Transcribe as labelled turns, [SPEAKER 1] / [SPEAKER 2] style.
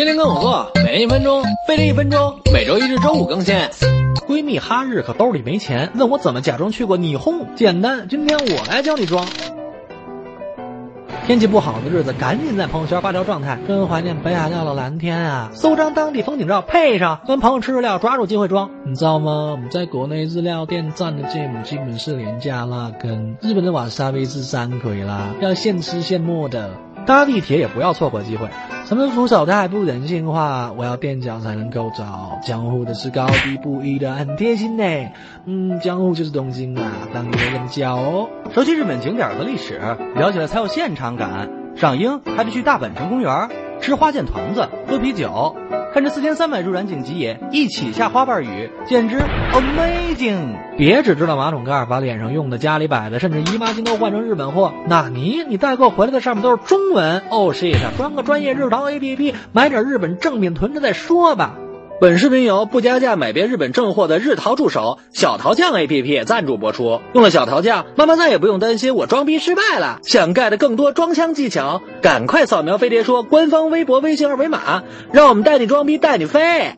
[SPEAKER 1] 天天跟我做，每天一分钟，飞利一分钟，每周一至周五更新。
[SPEAKER 2] 闺蜜哈日可兜里没钱，问我怎么假装去过霓虹。简单，今天我来教你装。天气不好的日子，赶紧在朋友圈发条状态，真怀念北海道的蓝天啊！搜张当地风景照，配上跟朋友吃日料，抓住机会装。你知道吗？我们在国内日料店蘸的芥末基本是廉价辣根，日本的瓦萨比是山葵啦，要现吃现磨的。搭地铁也不要错过机会。什么扶手太不人性化？我要垫脚才能够走。江户的是高低不一的，很贴心呢。嗯，江户就是东京啊，当有人教哦。
[SPEAKER 3] 熟悉日本景点和历史，了解了才有现场感。赏樱还得去大阪城公园，吃花见团子，喝啤酒。看这四千三百入染井吉野，一起下花瓣雨，简直 amazing！
[SPEAKER 2] 别只知道马桶盖，把脸上用的、家里摆的，甚至姨妈巾都换成日本货。纳尼你代购回来的上面都是中文哦，shit！装个专业日淘 APP，买点日本正品囤着再说吧。
[SPEAKER 1] 本视频由不加价买遍日本正货的日淘助手小淘酱 APP 赞助播出。用了小淘酱，妈妈再也不用担心我装逼失败了。想 get 更多装腔技巧，赶快扫描飞碟说官方微博、微信二维码，让我们带你装逼，带你飞。